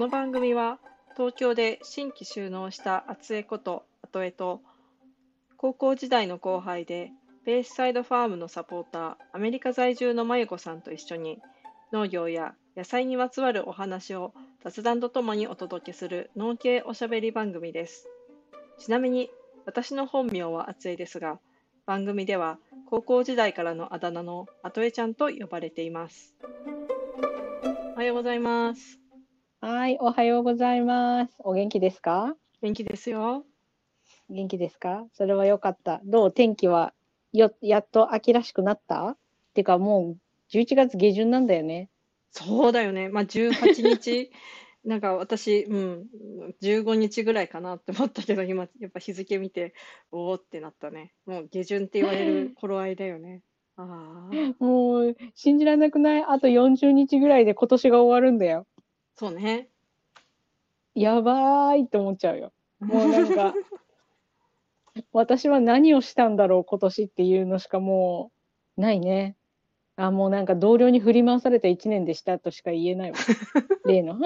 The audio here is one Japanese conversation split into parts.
この番組は東京で新規就農した厚江こと後江と高校時代の後輩でベースサイドファームのサポーターアメリカ在住のまゆこさんと一緒に農業や野菜にまつわるお話を雑談とともにお届けする農系おしゃべり番組です。ちなみに私の本名は厚江ですが番組では高校時代からのあだ名の後江ちゃんと呼ばれています。おはようございます。はい、おはようございます。お元気ですか？元気ですよ。元気ですか？それは良かった。どう？天気はよ、やっと秋らしくなった？ってかもう11月下旬なんだよね。そうだよね。まあ、18日、なんか私、うん、15日ぐらいかなって思ったけど、今、やっぱ日付見て、おおってなったね。もう下旬って言われる 頃合いだよね。ああ、もう信じられなくない？あと40日ぐらいで今年が終わるんだよ。そうね。やばーいって思っちゃうよ。もうなんか、私は何をしたんだろう今年っていうのしかもうないね。あ、もうなんか同僚に振り回された1年でしたとしか言えないわ。例の。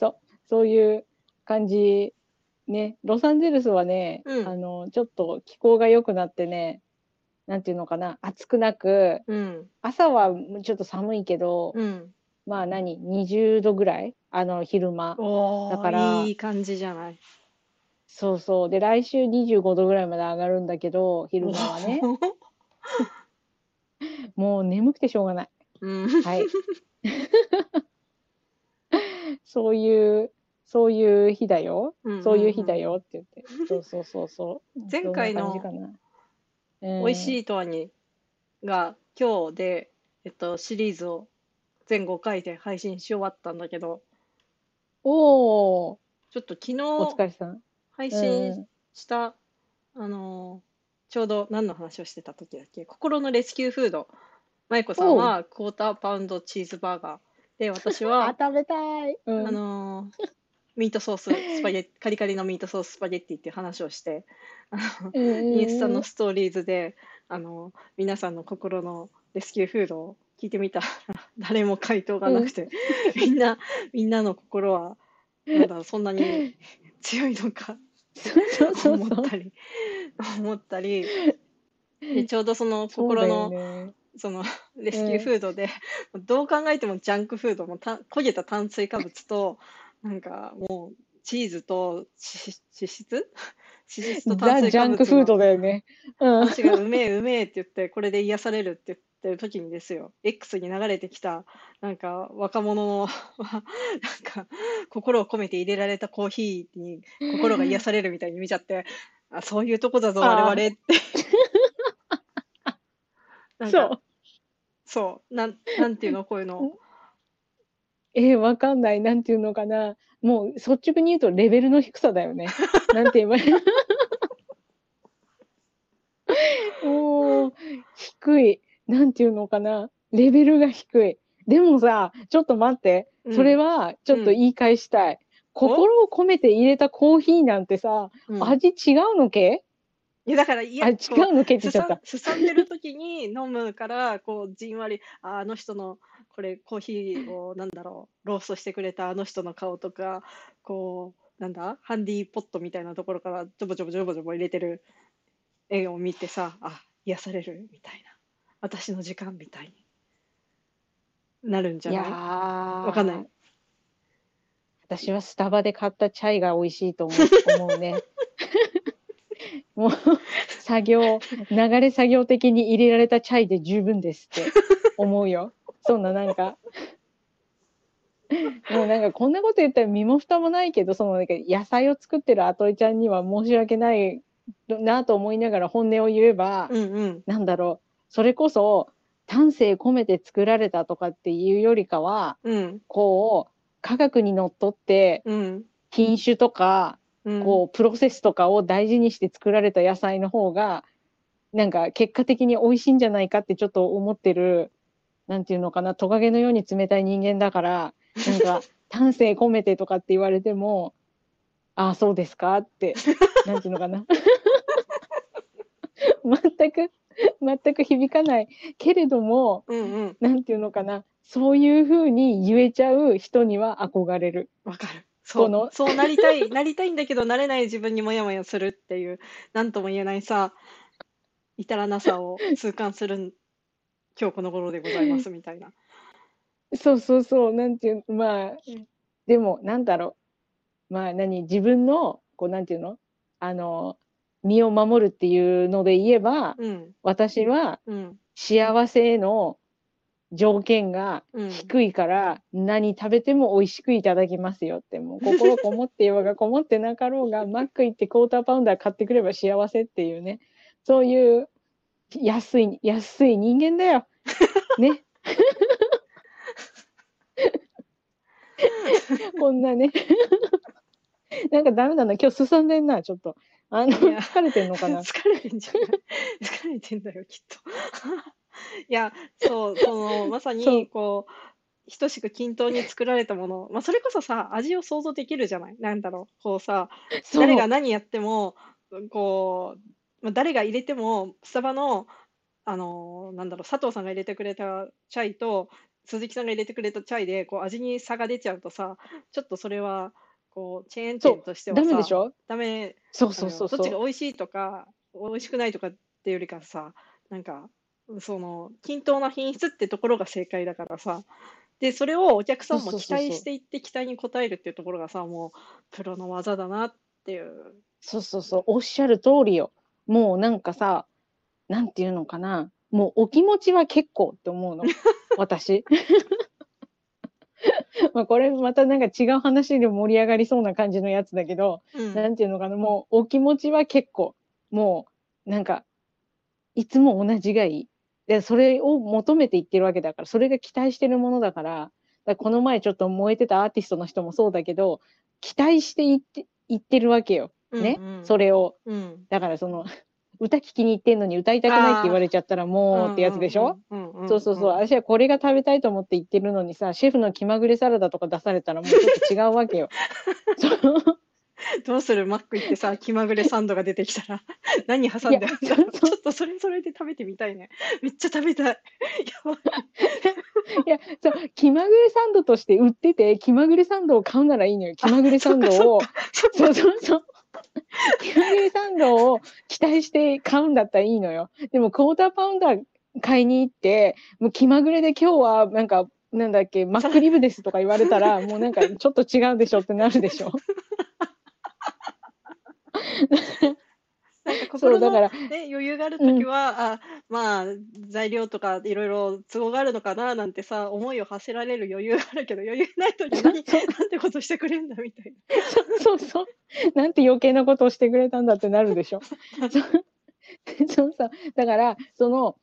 そう、そういう感じ。ね、ロサンゼルスはね、うんあの、ちょっと気候が良くなってね、なんていうのかな、暑くなく、うん、朝はちょっと寒いけど、うん。まあ何、20度ぐらい？あの、昼間。おだからいい感じじゃない？そうそう。で、来週25度ぐらいまで上がるんだけど、昼間はね。もう眠くてしょうがない。うん、はい。そういう、そういう日だよ。うんそういう日だよって言って。そうそうそうそう。前回の美味しい。いとはにが今日で、えっと、シリーズを全5回で配信し終わったんだけど、おー、ちょっと昨お疲日れさん。配う信んした、あのーちょうど何の話をしてた時だっけ？心のレスキューフード。舞子さんはクォーターパウンドチーズバーガー。で、私あは、、食べたい。うんあのーミートソース、スパゲッカリカリのミートソーススパゲッティっていう話をして、あのうんうんうんインスタのストーリーズで、あの、皆さんの心のレスキューフードを聞いてみたら、誰も回答がなくて、みんな、みんなの心は、なんだそんなに強いのか。思ったり、思ったり、でちょうどその心の。そのレスキューフードで、どう考えてもジャンクフードもた焦げた炭水化物となんかもうチーズと脂質？脂質と炭ザ・水ジャンクフードだよね。うん。話がうめえうめえって言ってこれで癒されるって言ってる時にですよ X に流れてきたなんか若者の なんか心を込めて入れられたコーヒーに心が癒されるみたいに見ちゃってあそういうとこだぞ我々って そう。そうなんなんていうのこういうのえー、わかんない。なんていうのかな。もう率直に言うとレベルの低さだよね。なんて言えばいいもう、低い。なんていうのかな。レベルが低い。でもさ、ちょっと待って。それはちょっと言い返したい。心を込めて入れたコーヒーなんてさ、うん味違うのけ？いやだからいやあ、違うのけってちゃった。すさんでる時に飲むからこうじんわりああの人のこれコーヒーをなんだろうローストしてくれたあの人の顔とかこうなんだハンディーポットみたいなところからジョボジョボジョボジョボ入れてる絵を見てさあ癒されるみたいな私の時間みたいになるんじゃない？ーわかんない。私はスタバで買ったチャイが美味しいと思う思うね。もう作業流れ作業的に入れられたチャイで十分ですって思うよ。そんななんか。もうなんかこんなこと言ったら身も蓋もないけどそのなんか野菜を作ってるアトイちゃんには申し訳ないなと思いながら本音を言えば、うんうん。なんだろう。それこそ丹精込めて作られたとかっていうよりかはうん。こう科学にのっとってうん。品種とかうん。こうプロセスとかを大事にして作られた野菜の方がなんか結果的に美味しいんじゃないかってちょっと思ってるなんていうのかなトカゲのように冷たい人間だからなんか 丹精込めてとかって言われてもああそうですかって なんていうのかな。全く全く響かない。けれどもうんうん。なんていうのかな。そういうふうに言えちゃう人には憧れる。わかる。そう、この。そうなりたい、なりたいんだけど、なれない自分にもやもやするっていう、なんとも言えないさ、至らなさを痛感する今日この頃でございますみたいな。そうそうそう、なんていう、まあ、でも、なんだろう。まあ、何、自分の、こう、なんていうの？あの、身を守るっていうので言えば、うん、私はうん、幸せへの条件がうん。低いから、何食べても美味しくいただきますよって、もう心こもって ようがこもってなかろうが、マック行ってクォーターパウンダー買ってくれば幸せっていうね、そういう安い、安い人間だよ。ね。こんなね。なんかダメだな。今日すさんでんな、ちょっと。あの、疲れてんのかな？疲れてんじゃない？疲れてんだよ、きっと。いや、そう、その、まさに、こう、等しく均等に作られたもの、まあ、それこそさ、味を想像できるじゃない？なんだろう、こうさ、誰が何やっても、こう、まあ、誰が入れても、スタバの、あのなんだろう、佐藤さんが入れてくれたチャイと、鈴木さんが入れてくれたチャイで、こう、味に差が出ちゃうとさ、ちょっとそれは、こう、チェーン店としてはさ、ダメでしょ？ダメそうそうそうそうどっちが。美味しいとか、美味しくないとかっていうよりかさ、なんか、その、均等な品質ってところが正解だからさ、で、それをお客さんも期待していって、期待に応えるっていうところがさ、もう、プロの技だなっていう。そうそうそう、おっしゃる通りよ。もうなんかさ、なんていうのかな。もうお気持ちは結構って思うの。私。まあこれまたなんか違う話で盛り上がりそうな感じのやつだけど、うんなんていうのかな。もうお気持ちは結構。もうなんか、いつも同じがいい。で、それを求めていってるわけだから、それが期待してるものだから、だからこの前ちょっと燃えてたアーティストの人もそうだけど、期待していって、いってるわけよ。ね、うんうんそれを。うん。だからその、歌聞きに行ってんのに歌いたくないって言われちゃったらもうってやつでしょ、うんうんそうそうそう。私はこれが食べたいと思って行ってるのにさ、シェフの気まぐれサラダとか出されたらもうちょっと違うわけよ。どうするマック行ってさ、気まぐれサンドが出てきたら、何挟んであるんだろうちょっとそれそれで食べてみたいね。めっちゃ食べたい。い。いや、そう、気まぐれサンドとして売ってて、気まぐれサンドを買うならいいのよ。気まぐれサンドを。そっかそうそうそう。気まぐれサンドを期待して買うんだったらいいのよ。でも、クォーターパウンダー買いに行って、もう気まぐれで今日はなんか、なんだっけ、マックリブですとか言われたら、もうなんかちょっと違うでしょってなるでしょ。心のだから、ね、余裕があるときは、あ、まあ、材料とかいろいろ都合があるのかななんてさ、思いを馳せられる余裕があるけど、余裕ないとき何、なんてことしてくれんだみたいそうそう。なんて余計なことをしてくれたんだってなるでしょ。そう。そう。さ、だから、その、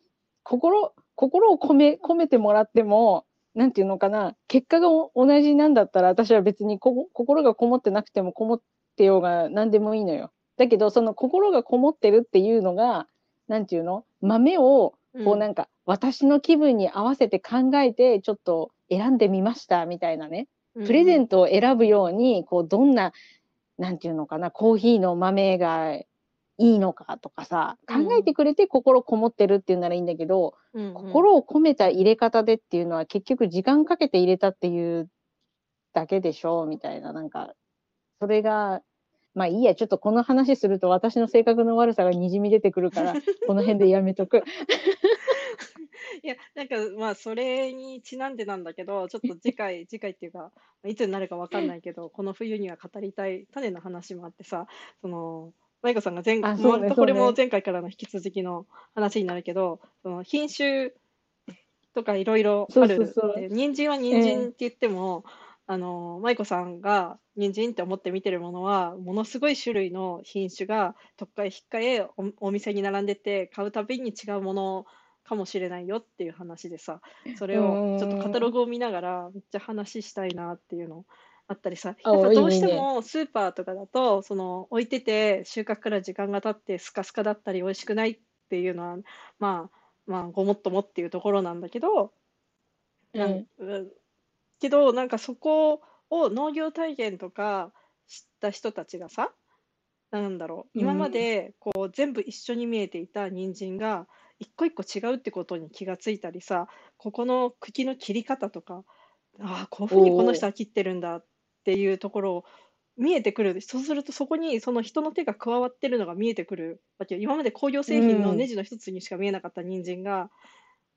心、心を込め、込めてもらっても、なんていうのかな、結果がお同じなんだったら、私は別にこ心がこもってなくてもこもってようが何でもいいのよ。だけど、その心がこもってるっていうのが、なんていうの？豆を、な。こうなんか、私の気分に合わせて考えて、ちょっと選んでみました、みたいなね。うんプレゼントを選ぶように、こう、どんな、なんていうのかな、コーヒーの豆がいいのかとかさ、うん考えてくれて心こもってるっていうならいいんだけど、うんうん心を込めた入れ方でっていうのは結局時間かけて入れたっていうだけでしょみたいな、なんか、それが、まあいいや、ちょっとこの話すると私の性格の悪さがにじみ出てくるから、この辺でやめとく。いや、なんかまあ、それにちなんでなんだけど、ちょっと次回、次回っていうか、いつになるかわかんないけど、この冬には語りたい種の話もあってさ、その、マイコさんが前、ねまたこれも前回からの引き続きの話になるけど、その品種とかいろいろあるそうそうそうで人参は人参って言っても、あの、舞子さんが人参って思って見てるものは、ものすごい種類の品種が、とっかえひっかえお、お店に並んでて、買うたびに違うものかもしれないよっていう話でさ、それをちょっとカタログを見ながら、めっちゃ話したいなっていうのあったりさ、あやっぱどうしてもスーパーとかだと、その置いてて収穫から時間が経ってスカスカだったり美味しくないっていうのは、まあ、まあ、ごもっともっていうところなんだけど、なん。うんけど、なんかそこを農業体験とか知った人たちがさ、なんだろう、今までこう全部一緒に見えていた人参が、一個一個違うってことに気がついたりさここの茎の切り方とかああこういうふうにこの人は切ってるんだっていうところを見えてくる。そうするとそこにその人の手が加わってるのが見えてくるわけよ。今まで工業製品のネジの一つにしか見えなかった人参が、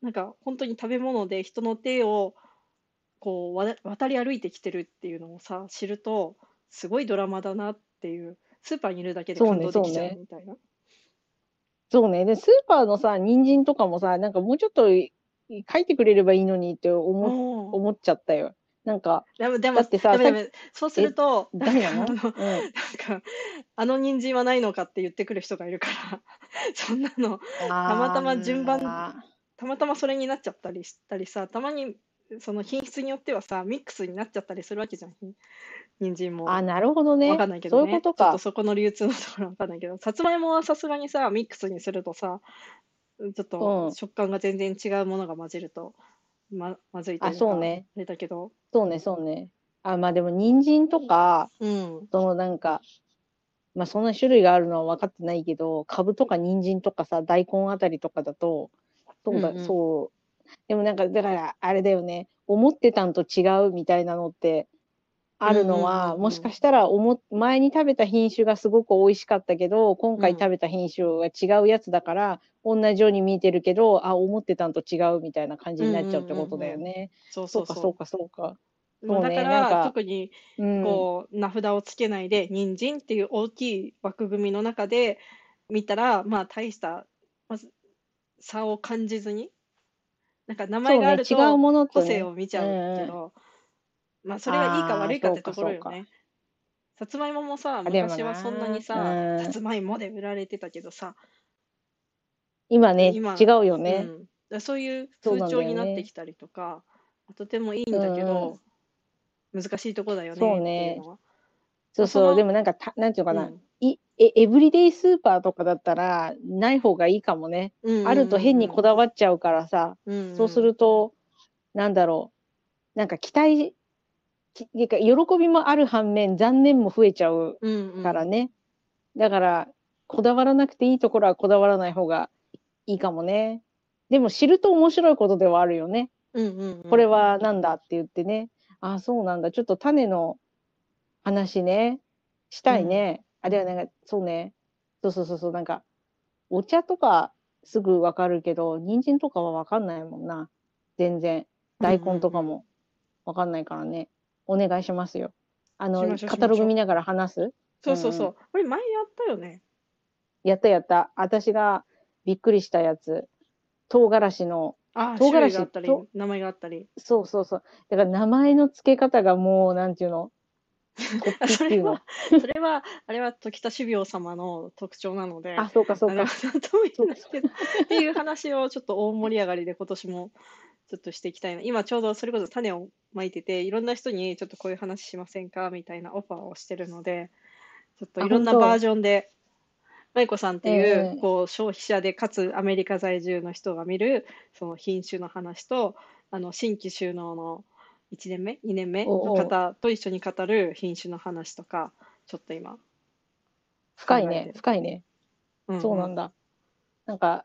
なんか本当に食べ物で人の手をこうわ渡り歩いてきてるっていうのをさ知るとすごいドラマだなっていうスーパーにいるだけで感動できちゃうみたいな。そうね。で、スーパーのさ、人参とかもさ、なんかもうちょっと書いてくれればいいのにって思思っちゃったよ。なんか、でも、でも、だってさそうすると、ダメあのうん。なんか、あの人参はないのかって言ってくる人がいるから、そんなの、たまたま順番たまたまそれになっちゃったりしたりさ、たまにその品質によってはさ、ミックスになっちゃったりするわけじゃん、ひ人参も。あ、なるほどね。わかんないけどね。そういうことかちょっと。そこの流通のところわかんないけど、さつまいもはさすがにさ、ミックスにするとさ、ちょっうとん食感が全然違うものが混じると、ま、まずいというあか、そうねあれだけど、そうね、そうね。あ、まあでも、人参とか、うん。そのなんか、まあそんな種類があるのは分かってないけど、カブとか人参とかさ、大根あたりとかだと、そうだ、うんうんそう。でもなんか、だから、あれだよね、思ってたんと違うみたいなのって、あるのうんうんは、うんうんもしかしたら思、前に食べた品種がすごく美味しかったけど、今回うん食べた品種は違うやつだから、同じように見えてるけど、あ、思ってたんと違うみたいな感じになっちゃうってことだよね。そうそううそか、そうそか、そうか。そうねだから、特にうん。こう、名札をつけないで、人参っていう大きい枠組みの中で見たら、まあ大した、まず差を感じずに、なんか名前があるそうね、違うともの個性を見ちゃうけど、まあそれがいいか悪いかってところよね。さつまいももさ、昔はそんなになさ、うん。さつまいもで売られてたけどさ、今ね、今違うよね。うん、そういう風潮になってねきたりとか、とてもいいんだけど、難しいとこだよねそうね。そうそう、でもなんかた、なんていうのかな、うん。いえ、エブリデイスーパーとかだったら、ない方がいいかもね。あると変にこだわっちゃうからさ、うんうんそうすると、なんだろう、なんか期待、きてか喜びもある反面、残念も増えちゃううんうんからね。だから、こだわらなくていいところはこだわらない方がいいかもね。でも知ると面白いことではあるよね。うんうんうんこれはなんだって言ってね。ああ、そうなんだ。ちょっと種の話ね、したいね。あ、ではなんか、そうね。そうそうそうそう、なんか、お茶とかすぐわかるけど、人参とかはわかんないもんな。全然。大根とかもわかんないからね。お願いしますよ。あのしましょう、カタログ見ながら話す？そうそうそう。これ前やったよね。やったやった。私がびっくりしたやつ。唐辛子の、ああ、唐辛子種類があったりと、名前があったり。そうそうそう。だから名前の付け方がもう、なんていうの？こっぴっていうの。あそれは、あれは時田種苗様の特徴なので、あ、そうかそうか。なんとも言えないけど、っていう話をちょっと大盛り上がりで今年もちょっとしていきたいな。今ちょうどそれこそ種をまいてて、いろんな人にちょっとこういう話しませんかみたいなオファーをしてるので、ちょっといろんなバージョンで、まいこさんっていえう、えこう消費者でかつアメリカ在住の人が見るその品種の話と、あの新規収納の1年目、2年目？の方と一緒に語る品種の話とか、ちょっと今、深いね深いね。うんそうなんだ。なんか、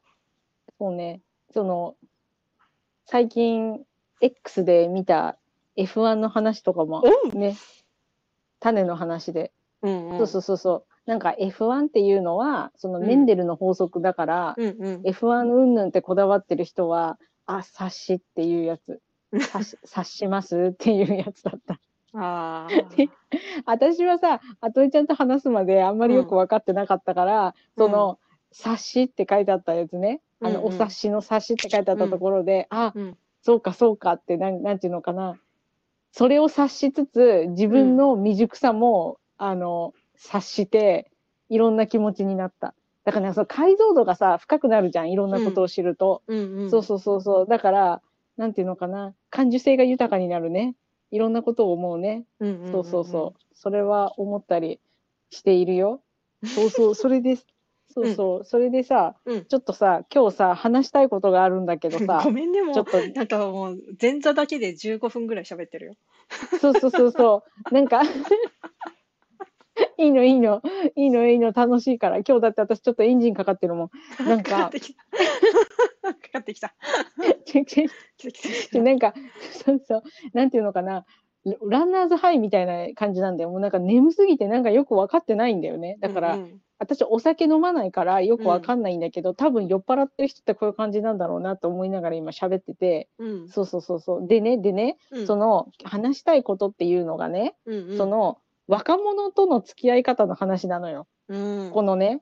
そうね、その、最近、X で見た F1 の話とかもおね、種の話で。うんうんそうそうそうそう。なんか F1 っていうのは、そのうんメンデルの法則だから、うんうん。F1 うんぬんってこだわってる人は、あ、察しっていうやつ。察 しますっていうやつだった。あで私はさ、あとえちゃんと話すまであんまりよく分かってなかったから、その、察しって書いてあったやつね。あの、うんうんお察しの察しって書いてあったところで、あ、うんそうかそうかって、なん、なんていうのかな。それを察しつつ、自分の未熟さも、あの、察して、いろんな気持ちになった。だからね、その解像度がさ、深くなるじゃん。いろんなことを知ると。うんうん。そうそうそうそう。だから、なんていうのかな。感受性が豊かになるね。いろんなことを思うね。うんうんうんうんそうそうそう。それは思ったりしているよ。そうそう。それで、そうそう。それでさ、うんちょっとさ、今日さ、話したいことがあるんだけどさご、めんね、もうちょっ、と、なんかもう、前座だけで15分ぐらい喋ってるよ。そうそうそうそう。なんか、い いいの、いいの、いいの、いいの、楽しいから。今日だって私ちょっとエンジンかかってるもん。なんかかかってきた。かかってきた。なんか、そうそう、なんていうのかな。ランナーズハイみたいな感じなんだよ。もうなんか眠すぎてなんかよく分かってないんだよね。だから、うんうん私お酒飲まないからよくわかんないんだけど、多分酔っ払ってる人ってこういう感じなんだろうなと思いながら今喋ってて、うんそうそうそうそう。でね、でね、うんその話したいことっていうのがね、うんうんその若者との付き合い方の話なのよ。うん。このね、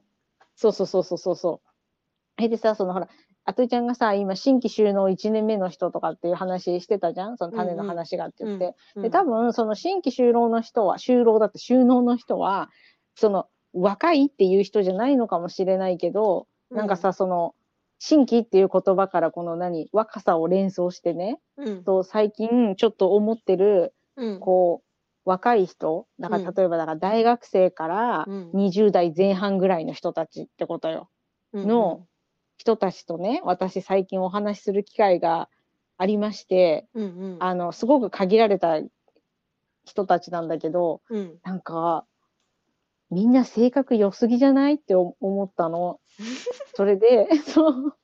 そうそうそうそうそうそう。えでさ、そのほら、あといちゃんがさ、今新規収納1年目の人とかっていう話してたじゃん？その種の話がって言って。うんで、多分その新規就労の人は、就労だって収納の人は、その若いっていう人じゃないのかもしれないけど、なんかさ、その、新規っていう言葉からこの何、若さを連想してね、うん。と最近ちょっと思ってる、うん。こう、若い人、だからうん例えばだから大学生からうん20代前半ぐらいの人たちってことよ。うんの人たちとね、私最近お話しする機会がありまして、うんうんあの、すごく限られた人たちなんだけど、うんなんか、みんな性格良すぎじゃないって思思ったの。それで、そう。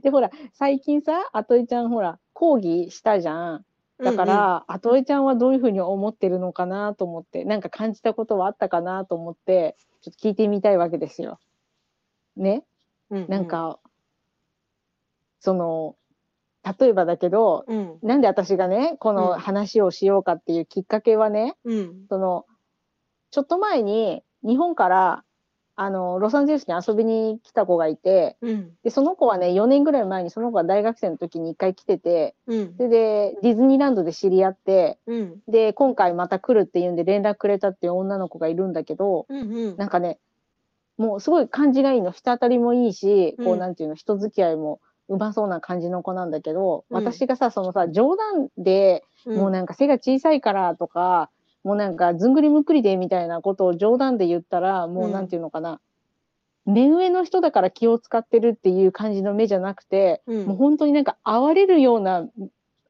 で、ほら、最近さ、あといちゃんほら、講義したじゃん。だから、あといちゃんはどういうふうに思ってるのかなと思って、なんか感じたことはあったかなと思って、ちょっと聞いてみたいわけですよ。ね？ううなん、か、その、例えばだけど、うん。なんで私がね、こうん。の話をしようかっていうきっかけはね、うん。その、ちょっと前に日本から、あの、ロサンゼルスに遊びに来た子がいて、うん。で、その子はね、4年ぐらい前にその子が大学生の時に1回来てて、うん。それで、ディズニーランドで知り合って、うん。で、今回また来るっていうんで連絡くれたっていう女の子がいるんだけど、うんうん。なんかね、もうすごい感じがいいの。人当たりもいいし、こううんなんていうの、人付き合いもうまそうな感じの子なんだけど、うん。私がさ、そのさ、冗談で、もうなんか背が小さいからとか、もうなんかずんぐりむっくりでみたいなことを冗談で言ったら、もうなんていうのかな、目上の人だから気を使ってるっていう感じの目じゃなくて、うん。もう本当になんか哀れるような、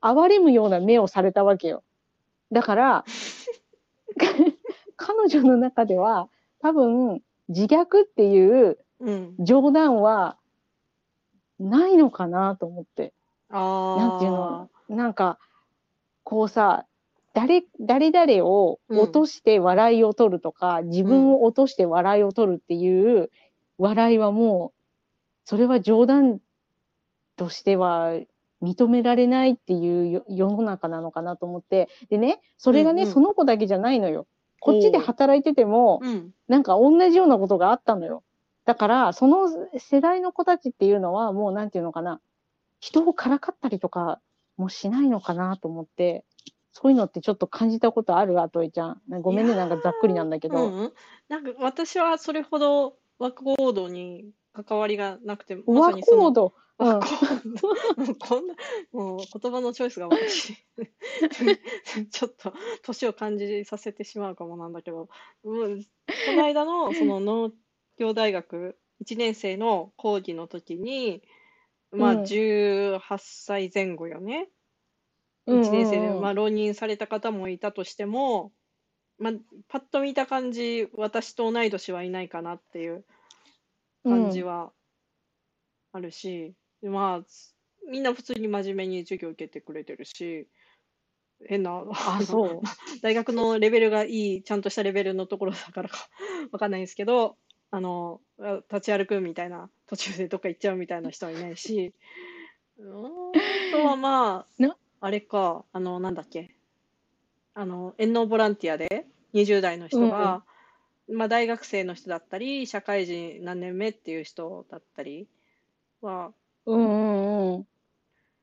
哀れむような目をされたわけよ。だから、彼女の中では多分自虐っていううん。冗談はないのかなと思って。あなんていうの？なんか、こうさ、誰、誰々を落として笑いを取るとか、自分を落として笑いを取るっていう笑いはもう、それは冗談としては認められないっていうよ世の中なのかなと思って。でね、それがね、うんうん。その子だけじゃないのよ。こっちで働いてても、うん。なんか同じようなことがあったのよ。だから、その世代の子たちっていうのは、もうなんていうのかな、人をからかったりとかもしないのかなと思って、そういうのってちょっと感じたことあるあといちゃん。ごめんね、なんかざっくりなんだけど。うんうんなんか私はそれほどワコードに関わりがなくて、まワさにそのコード。うんワコード、もうこんな、もう言葉のチョイスが私、ちょっと年を感じさせてしまうかもなんだけど、もうこの間のその農業大学1年生の講義の時に、まあうん18歳前後よね。うん1年生で、うんうんまあ、浪人された方もいたとしても、まあ、パッと見た感じ、私と同い年はいないかなっていう感じはあるし、でまあ、みんな普通に真面目に授業受けてくれてるし、変な、あ、そう。大学のレベルがいい、ちゃんとしたレベルのところだからか わかんないんですけど、あの、あ立ち歩くみたいな、途中でどっか行っちゃうみたいな人はいないし、うーんあとはまあな、あれか、あの、なんだっけ、あの、遠農ボランティアで20代の人が、まあ大学生の人だったり、社会人何年目っていう人だったりはうんうんうん。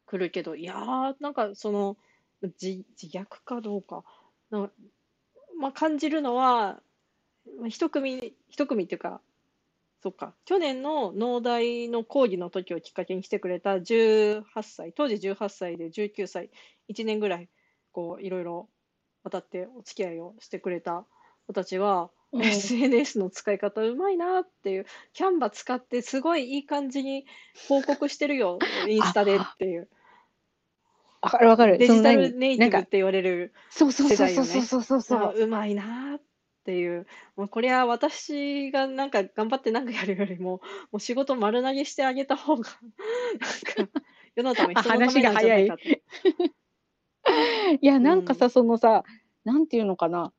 来るけど、いやー、なんかその、自、自虐かどうか、なんかまあ感じるのは、まあ一組、一組っていうか、そっか、去年の農大の講義の時をきっかけに来てくれた18歳、当時18歳で19歳、1年ぐらい、こう、いろいろ渡ってお付き合いをしてくれた子たちは、うん。SNS の使い方うまいなっていう、キャンバ使ってすごいいい感じに報告してるよ、インスタでっていう。わかるわかる。デジタルネイティブって言われるそうそうそうそうそうそう。そうあうまいなっっていう、もうこれは私がなんか頑張ってなんかやるよりも、もう仕事丸投げしてあげた方が、なんか世のためあ人のためなん じゃないかって。いや、なんかさ、うんそのさ、なんていうのかな。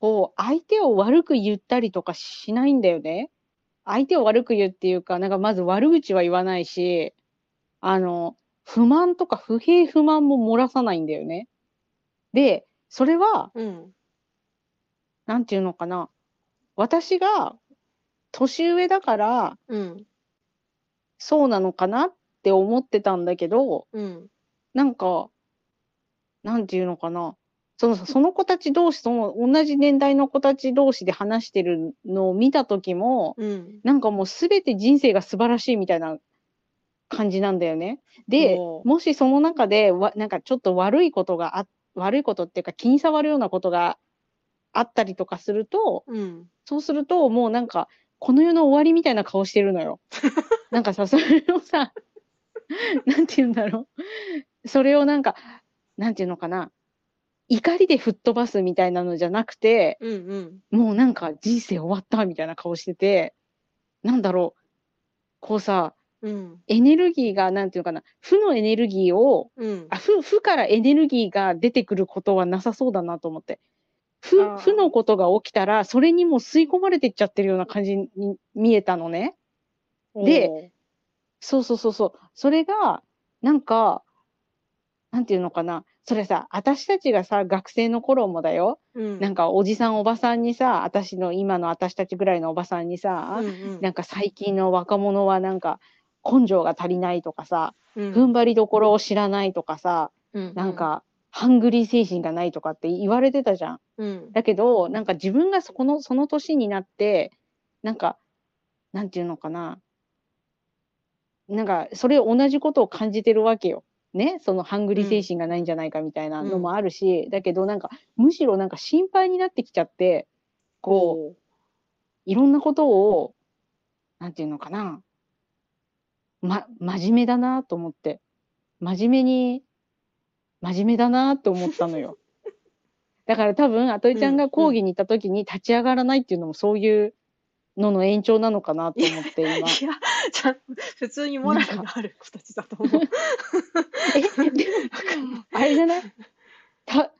こう、相手を悪く言ったりとかしないんだよね。相手を悪く言うっていうか、なんかまず悪口は言わないし、あの、不満とか不平不満も漏らさないんだよね。で、それは、うん。なんていうのかな。私が年上だから、うん。そうなのかなって思ってたんだけど、うん。なんか、なんていうのかな。その、その子たち同士、その同じ年代の子たち同士で話してるのを見たときも、うん。なんかもうすべて人生が素晴らしいみたいな感じなんだよね。でもしその中でわ、なんかちょっと悪いことがあ、悪いことっていうか気に障るようなことがあったりとかすると、うん。そうするともうなんか、この世の終わりみたいな顔してるのよ。なんかさ、それをさ、なんて言うんだろう。それをなんか、なんていうのかな。怒りで吹っ飛ばすみたいなのじゃなくて、うん。うん。もうなんか人生終わったみたいな顔してて、なんだろう。こうさ、うん。エネルギーが、なんていうのかな、負のエネルギーを、うん。あ負負からエネルギーが出てくることはなさそうだなと思って。負負のことが起きたら、それにもう吸い込まれていっちゃってるような感じに見えたのね。でそうそうそうそう。それが、なんか、なんていうのかな。それさ、私たちがさ、学生の頃もだよ。うん。なんか、おじさん、おばさんにさ、私の、今の私たちぐらいのおばさんにさ、うんうんなんか最近の若者はなんか、根性が足りないとかさ、うん踏ん張りどころを知らないとかさ、うんなんか、ハングリー精神がないとかって言われてたじゃん。うん。だけど、なんか自分がそこの、その年になって、なんか、なんていうのかな。なんか、それ同じことを感じてるわけよ。ね、そのハングリー精神がないんじゃないかみたいなのもあるし、だけどなんか、むしろなんか心配になってきちゃって、こう、いろんなことを、なんていうのかな。ま、真面目だなと思って。真面目に、真面目だなと思ったのよ。だから多分、あといちゃんが講義に行った時に立ち上がらないっていうのもそういうのの延長なのかなと思って今。いや、ちゃん普通にモラルがある子たちだと思う。え、でも、あれじゃない？た、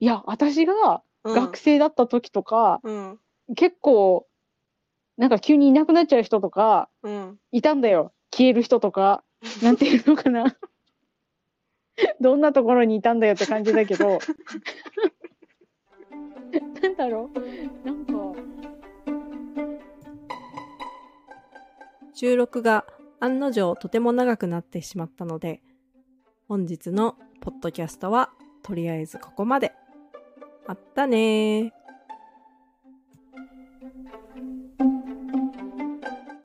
いや、私が学生だった時とか、うん。結構、なんか急にいなくなっちゃう人とか、うん。いたんだよ。消える人とか、なんていうのかな。どんなところにいたんだよって感じだけど、なんだろう。なんか、収録が案の定とても長くなってしまったので、本日のポッドキャストはとりあえずここまで。まったね。